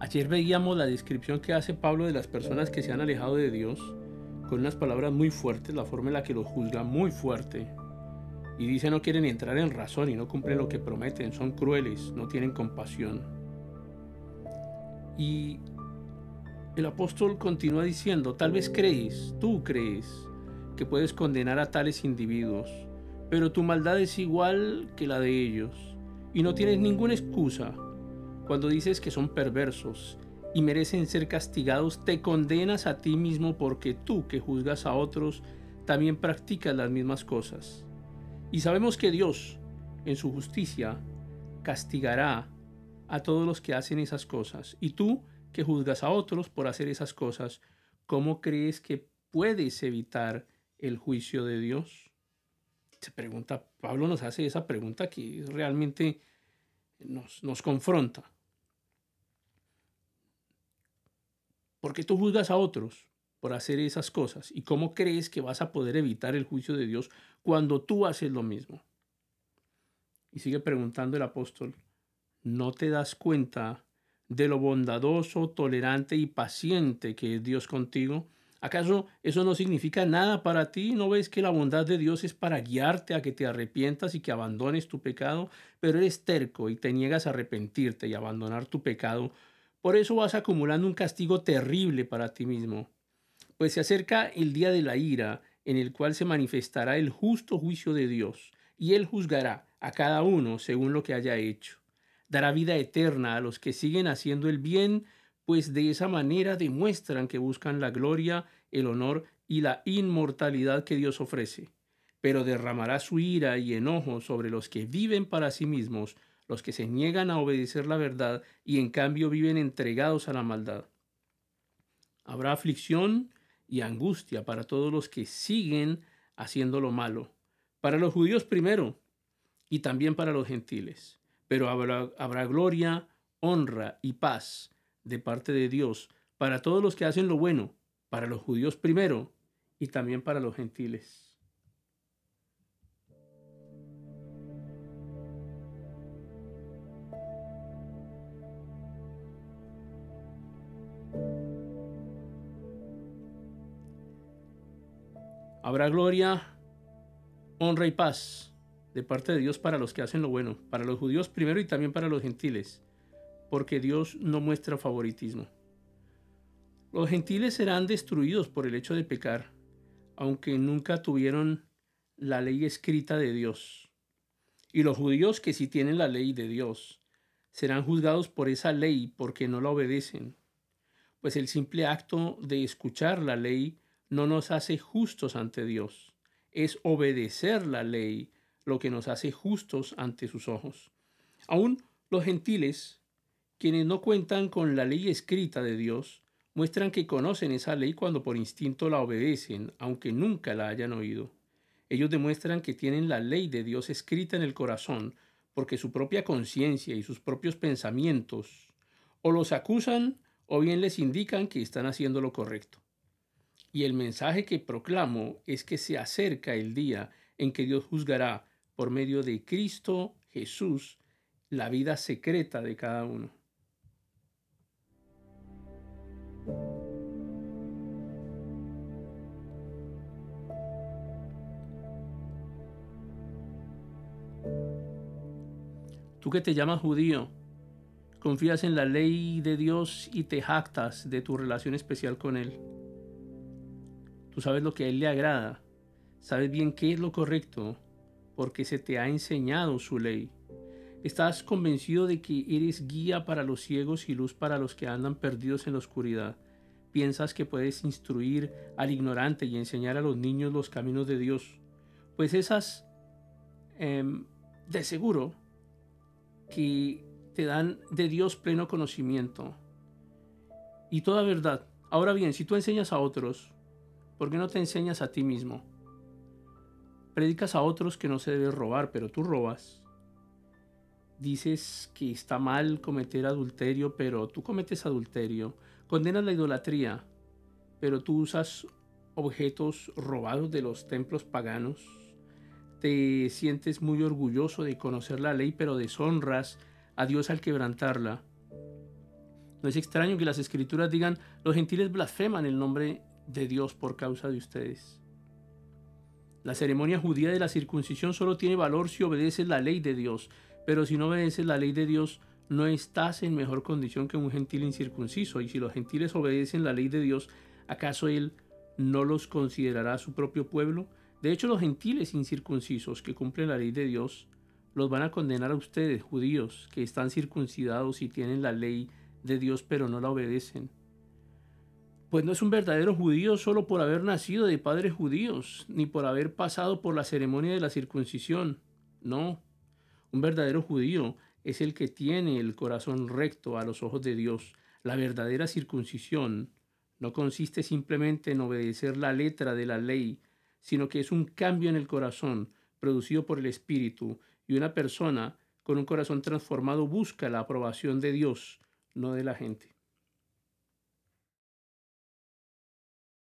Ayer veíamos la descripción que hace Pablo de las personas que se han alejado de Dios con unas palabras muy fuertes, la forma en la que los juzga muy fuerte. Y dice no quieren entrar en razón y no cumplen lo que prometen, son crueles, no tienen compasión. Y el apóstol continúa diciendo, tal vez crees, tú crees, que puedes condenar a tales individuos, pero tu maldad es igual que la de ellos, y no tienes ninguna excusa cuando dices que son perversos y merecen ser castigados, te condenas a ti mismo porque tú que juzgas a otros también practicas las mismas cosas. Y sabemos que Dios, en su justicia, castigará a todos los que hacen esas cosas. Y tú que juzgas a otros por hacer esas cosas, ¿cómo crees que puedes evitar el juicio de Dios? Se pregunta, Pablo nos hace esa pregunta que realmente nos, nos confronta. Porque tú juzgas a otros por hacer esas cosas? ¿Y cómo crees que vas a poder evitar el juicio de Dios cuando tú haces lo mismo? Y sigue preguntando el apóstol, ¿no te das cuenta de lo bondadoso, tolerante y paciente que es Dios contigo? ¿Acaso eso no significa nada para ti? ¿No ves que la bondad de Dios es para guiarte a que te arrepientas y que abandones tu pecado? Pero eres terco y te niegas a arrepentirte y abandonar tu pecado por eso vas acumulando un castigo terrible para ti mismo, pues se acerca el día de la ira, en el cual se manifestará el justo juicio de Dios, y Él juzgará a cada uno según lo que haya hecho. Dará vida eterna a los que siguen haciendo el bien, pues de esa manera demuestran que buscan la gloria, el honor y la inmortalidad que Dios ofrece. Pero derramará su ira y enojo sobre los que viven para sí mismos, los que se niegan a obedecer la verdad y en cambio viven entregados a la maldad. Habrá aflicción y angustia para todos los que siguen haciendo lo malo, para los judíos primero y también para los gentiles, pero habrá, habrá gloria, honra y paz de parte de Dios para todos los que hacen lo bueno, para los judíos primero y también para los gentiles. Habrá gloria, honra y paz de parte de Dios para los que hacen lo bueno, para los judíos primero y también para los gentiles, porque Dios no muestra favoritismo. Los gentiles serán destruidos por el hecho de pecar, aunque nunca tuvieron la ley escrita de Dios. Y los judíos que sí tienen la ley de Dios serán juzgados por esa ley porque no la obedecen, pues el simple acto de escuchar la ley no nos hace justos ante Dios. Es obedecer la ley lo que nos hace justos ante sus ojos. Aún los gentiles, quienes no cuentan con la ley escrita de Dios, muestran que conocen esa ley cuando por instinto la obedecen, aunque nunca la hayan oído. Ellos demuestran que tienen la ley de Dios escrita en el corazón, porque su propia conciencia y sus propios pensamientos o los acusan o bien les indican que están haciendo lo correcto. Y el mensaje que proclamo es que se acerca el día en que Dios juzgará por medio de Cristo Jesús la vida secreta de cada uno. Tú que te llamas judío, confías en la ley de Dios y te jactas de tu relación especial con Él. Tú sabes lo que a Él le agrada, sabes bien qué es lo correcto, porque se te ha enseñado su ley. Estás convencido de que eres guía para los ciegos y luz para los que andan perdidos en la oscuridad. Piensas que puedes instruir al ignorante y enseñar a los niños los caminos de Dios. Pues esas, em, de seguro, que te dan de Dios pleno conocimiento y toda verdad. Ahora bien, si tú enseñas a otros, ¿Por qué no te enseñas a ti mismo? Predicas a otros que no se debe robar, pero tú robas. Dices que está mal cometer adulterio, pero tú cometes adulterio. Condenas la idolatría, pero tú usas objetos robados de los templos paganos. Te sientes muy orgulloso de conocer la ley, pero deshonras a Dios al quebrantarla. No es extraño que las escrituras digan, los gentiles blasfeman el nombre de Dios por causa de ustedes. La ceremonia judía de la circuncisión solo tiene valor si obedeces la ley de Dios, pero si no obedeces la ley de Dios, no estás en mejor condición que un gentil incircunciso. Y si los gentiles obedecen la ley de Dios, ¿acaso Él no los considerará su propio pueblo? De hecho, los gentiles incircuncisos que cumplen la ley de Dios los van a condenar a ustedes, judíos, que están circuncidados y tienen la ley de Dios pero no la obedecen. Pues no es un verdadero judío solo por haber nacido de padres judíos, ni por haber pasado por la ceremonia de la circuncisión. No, un verdadero judío es el que tiene el corazón recto a los ojos de Dios. La verdadera circuncisión no consiste simplemente en obedecer la letra de la ley, sino que es un cambio en el corazón producido por el Espíritu y una persona con un corazón transformado busca la aprobación de Dios, no de la gente.